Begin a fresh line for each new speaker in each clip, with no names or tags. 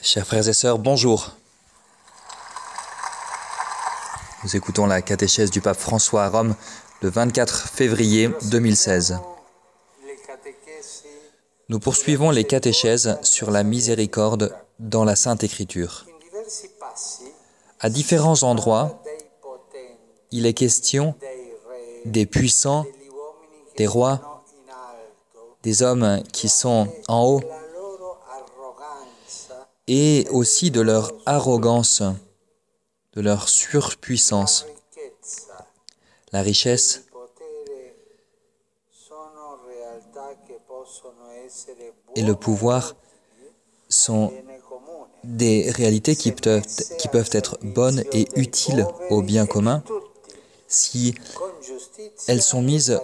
Chers frères et sœurs, bonjour. Nous écoutons la catéchèse du pape François à Rome le 24 février 2016.
Le catechesi
Nous poursuivons les catéchèses sur la miséricorde dans la Sainte Écriture. À différents endroits, il est question des puissants, des rois, des hommes qui sont en haut et aussi de leur arrogance, de leur surpuissance. La richesse et le pouvoir sont des réalités qui peuvent, être bonnes et utiles au bien commun si elles sont mises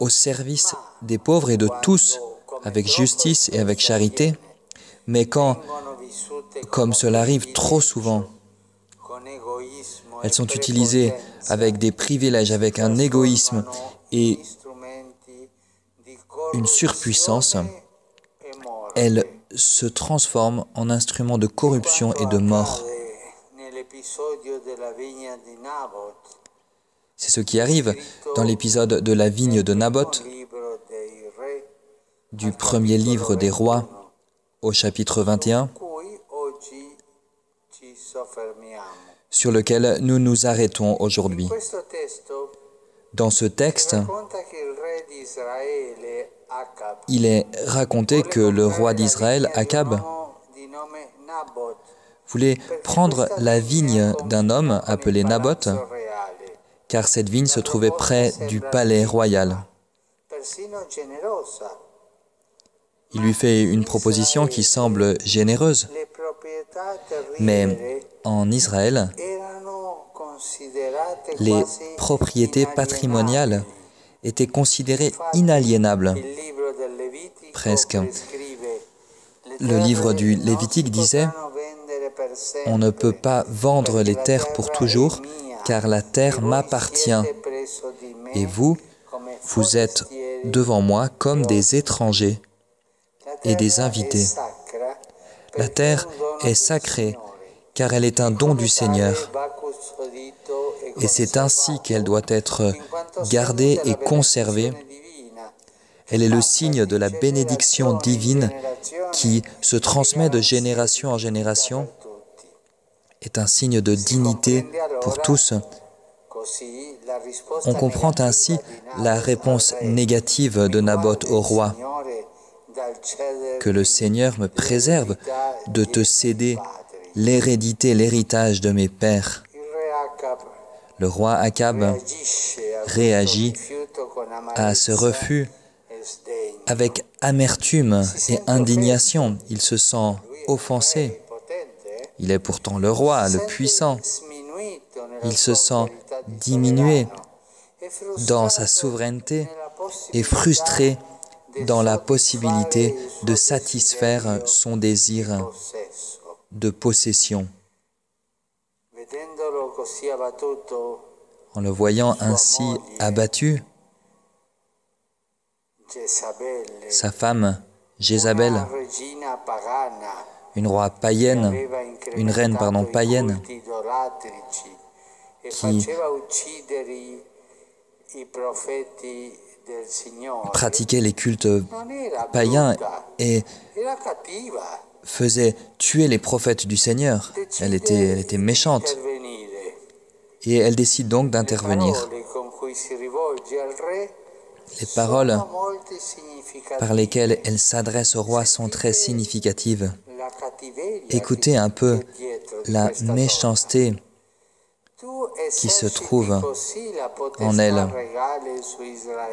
au service des pauvres et de tous avec justice et avec charité, mais quand, comme cela arrive trop souvent, elles sont utilisées avec des privilèges, avec un égoïsme et une surpuissance, elles se transforment en instruments de corruption et de mort. C'est ce qui arrive dans l'épisode de la vigne de Naboth du premier livre des rois au chapitre 21,
cui oggi ci soffermiamo.
sur lequel nous nous arrêtons aujourd'hui. Dans ce texte,
il
est raconté que le roi d'Israël, Akab, voulait prendre la vigne d'un homme appelé Naboth, car cette vigne se trouvait près du palais royal. Il lui fait une proposition qui semble généreuse, mais en Israël, les propriétés patrimoniales étaient considérées inaliénables. Presque.
le
livre du Lévitique disait, On ne peut pas vendre les terres pour toujours, car la terre m'appartient, et vous, vous êtes devant moi comme des étrangers. Et des invités. La terre est sacrée, car elle est un don du Seigneur, et c'est ainsi qu'elle doit être gardée et conservée. Elle est le signe de la bénédiction divine qui se transmet de génération en génération, est un signe de dignité pour tous. On comprend ainsi la réponse négative de Naboth au roi, que le Seigneur me préserve de te céder l'hérédité, l'héritage de mes pères. Le roi Akab réagit à ce refus avec amertume et indignation. Il se sent offensé. Il est pourtant le roi, le puissant. Il se sent diminué dans sa souveraineté et frustré dans la possibilité de satisfaire son désir de possession. En le voyant ainsi abattu, sa femme, Jézabel, une roi païenne, une reine pardon, païenne,
culti idolatrici
Chi-
faceva uccidere i, i profeti del Signore.
pratiquait les cultes païens et faisait tuer les prophètes du Seigneur. Elle était, elle était méchante et elle décide donc d'intervenir. Les paroles par lesquelles elle s'adresse au roi sont très significatives. Écoutez un peu la méchanceté qui se trouve en elle.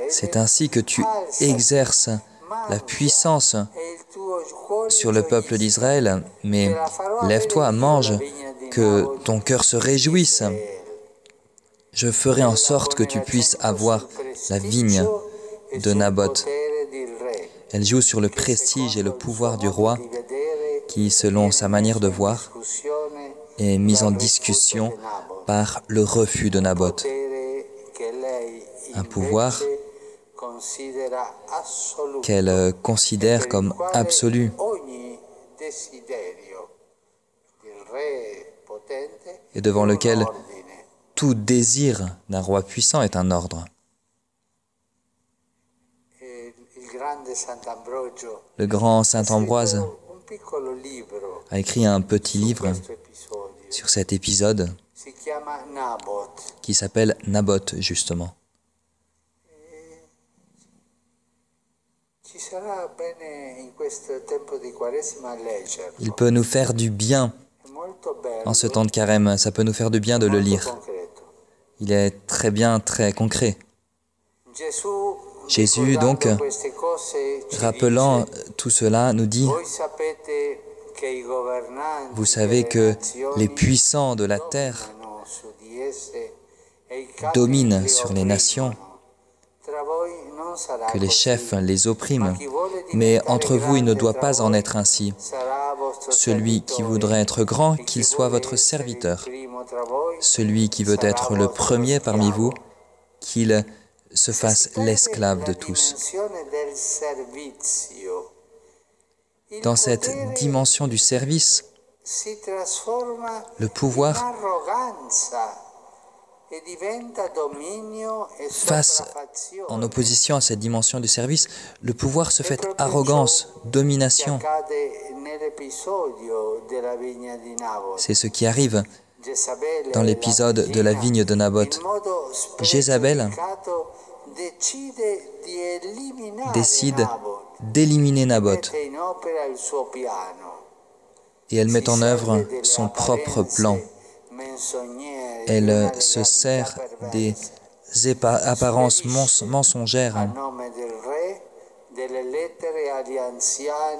C'est ainsi que tu exerces la puissance sur le peuple d'Israël. Mais lève-toi, mange, que ton cœur se réjouisse. Je ferai en sorte que tu puisses avoir la vigne de Naboth. Elle joue sur le prestige et le pouvoir du roi qui, selon sa manière de voir, est mise en discussion par le refus de Naboth. Un pouvoir qu'elle considère comme absolue et devant lequel tout désir d'un roi puissant est un ordre. Le grand Saint Ambroise a écrit un petit livre sur cet épisode qui s'appelle Naboth, justement. Il peut nous faire du bien. En ce temps de carême, ça peut nous faire du bien de le lire. Il est très bien, très concret. Jésus, donc, rappelant tout cela, nous dit, vous savez que les puissants de la terre dominent sur les nations, que les chefs les oppriment, mais entre vous il ne doit pas en être ainsi. Celui qui voudrait être grand, qu'il soit votre serviteur. Celui qui veut être le premier parmi vous, qu'il se fasse l'esclave de tous. Dans cette dimension du service, le pouvoir face en opposition à cette dimension du service, le pouvoir se fait arrogance, domination. C'est ce qui arrive dans l'épisode de la vigne de Naboth. Jézabel décide d'éliminer Naboth et elle met en œuvre son propre plan. Elle se sert des apparences mensongères.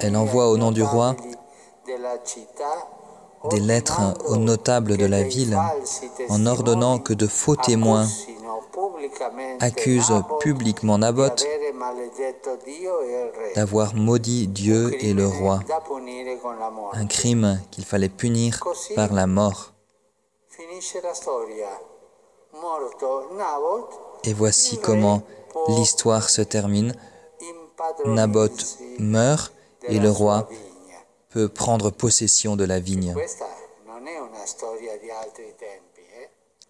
Elle envoie au nom du roi des lettres aux notables de la ville en ordonnant que de faux témoins accusent publiquement Naboth d'avoir maudit Dieu et le roi, un crime qu'il fallait punir par la mort. Et voici comment l'histoire se termine. Naboth meurt et le roi peut prendre possession de la vigne.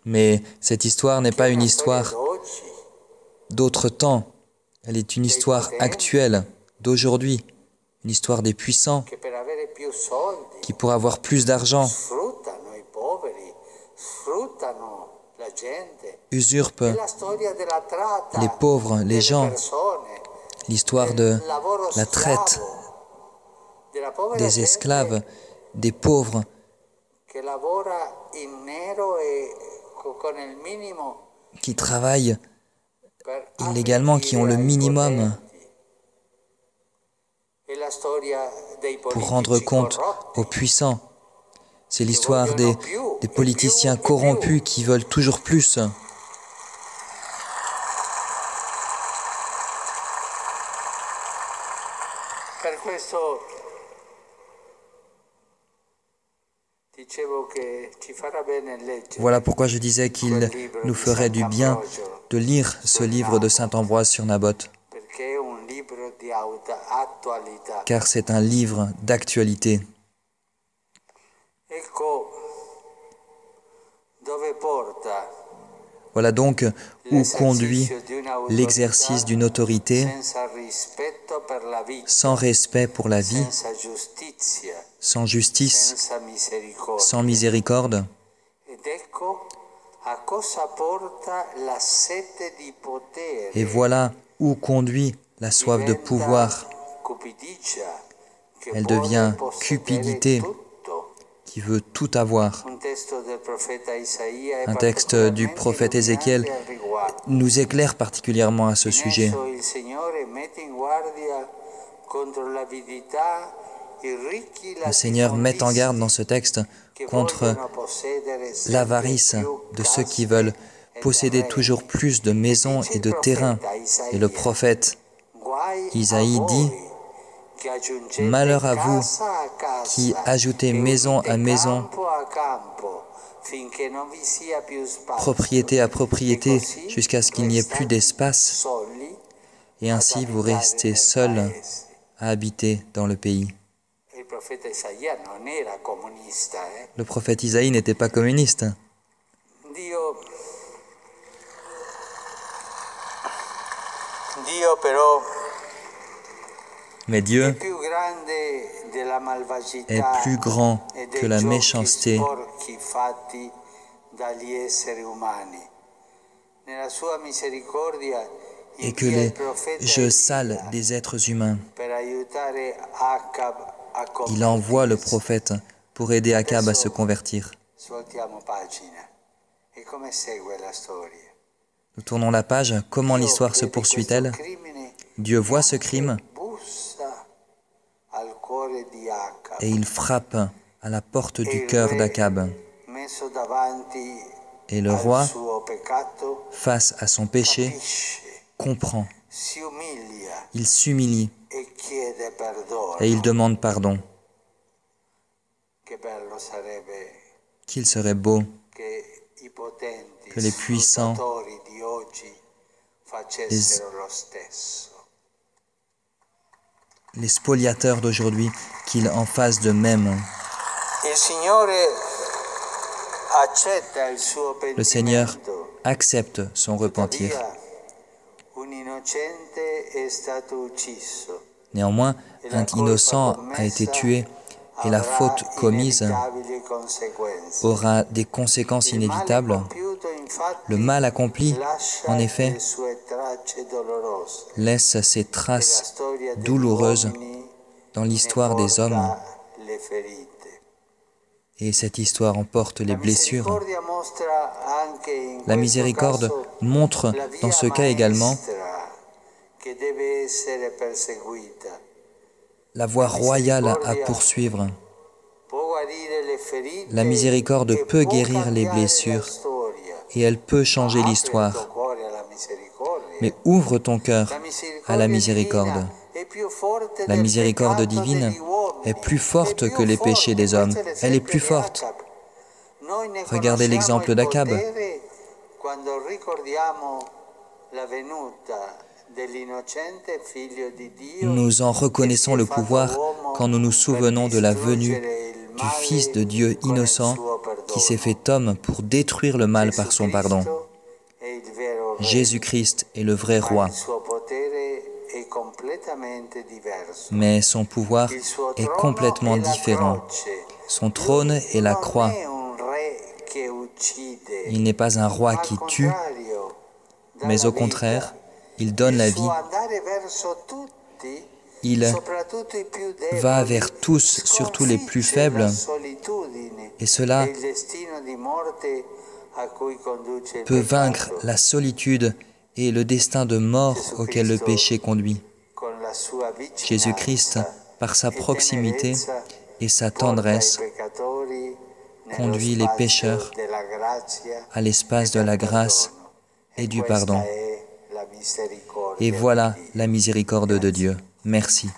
Mais cette histoire n'est pas une histoire d'autre temps. Elle est une histoire actuelle, d'aujourd'hui, une histoire des puissants qui, pour avoir plus d'argent, usurpent les pauvres, les gens, l'histoire de la traite des esclaves, des pauvres. qui travaillent illégalement, qui ont le minimum pour rendre compte aux puissants. C'est l'histoire des, des, politiciens corrompus qui veulent toujours plus. Voilà pourquoi je disais qu'il nous ferait du bien de lire ce livre de Saint Ambroise sur Naboth, car c'est un livre d'actualité. Voilà donc où conduit l'exercice d'une autorité sans respect pour la vie, sans justice, sans miséricorde. Et voilà où conduit la soif de pouvoir. Elle devient cupidité qui veut tout avoir. Un texte du prophète Ézéchiel nous éclaire particulièrement à ce sujet. Le Seigneur met en garde dans ce texte contre l'avarice de ceux qui veulent posséder toujours plus de maisons et de terrains. Et le prophète Isaïe dit, Malheur à vous qui ajoutez maison à maison, propriété à propriété, jusqu'à ce qu'il n'y ait plus d'espace. et ainsi vous restez seul à habiter dans le pays.
Eh?
Le prophète Isaïe n'était pas communiste.
Dio, Dio però
Mais Dieu est plus grand
e
que la méchanceté et que les jeux sales des êtres humains. Il envoie le prophète pour aider Akab à se convertir.
E?
Nous tournons la page. Comment l'histoire se poursuit-elle? Dieu voit ce crime et il frappe à la porte
E
du
il
cœur d'Akab. Et le roi, face à son péché, comprend. Il s'humilie
e.
et il demande pardon. Qu'il serait beau Que les puissants,
stesso.
les spoliateurs d'aujourd'hui qu'ils en fassent de même. Le Seigneur accepte son repentir. Néanmoins, un innocent a été tué et la faute commise aura des conséquences inévitables. Le mal accompli, en effet, laisse ses traces douloureuses dans l'histoire des hommes. et cette histoire emporte les blessures. La miséricorde montre dans ce cas également la voie royale à poursuivre. La miséricorde peut guérir les blessures et elle peut changer
il
l'histoire. Mais ouvre ton cœur à la miséricorde. La miséricorde divine est plus forte que les péchés des hommes. Elle est plus forte. Regardez l'exemple d'Akab. Nous en reconnaissons le pouvoir quand nous nous souvenons de la venue du Fils de Dieu innocent qui s'est fait homme pour détruire le mal par son pardon. Jésus-Christ est le vrai roi, mais son pouvoir est complètement différent. Son trône est la croix. Il n'est pas un roi qui tue, mais au contraire, il donne la vie. Il va vers tous, surtout les plus faibles, et cela peut vaincre la solitude et le destin de mort auquel le péché conduit. Jésus-Christ, par sa proximité et sa tendresse, conduit les pécheurs à l'espace de la grâce et du pardon. Et voilà la miséricorde de Dieu. Merci.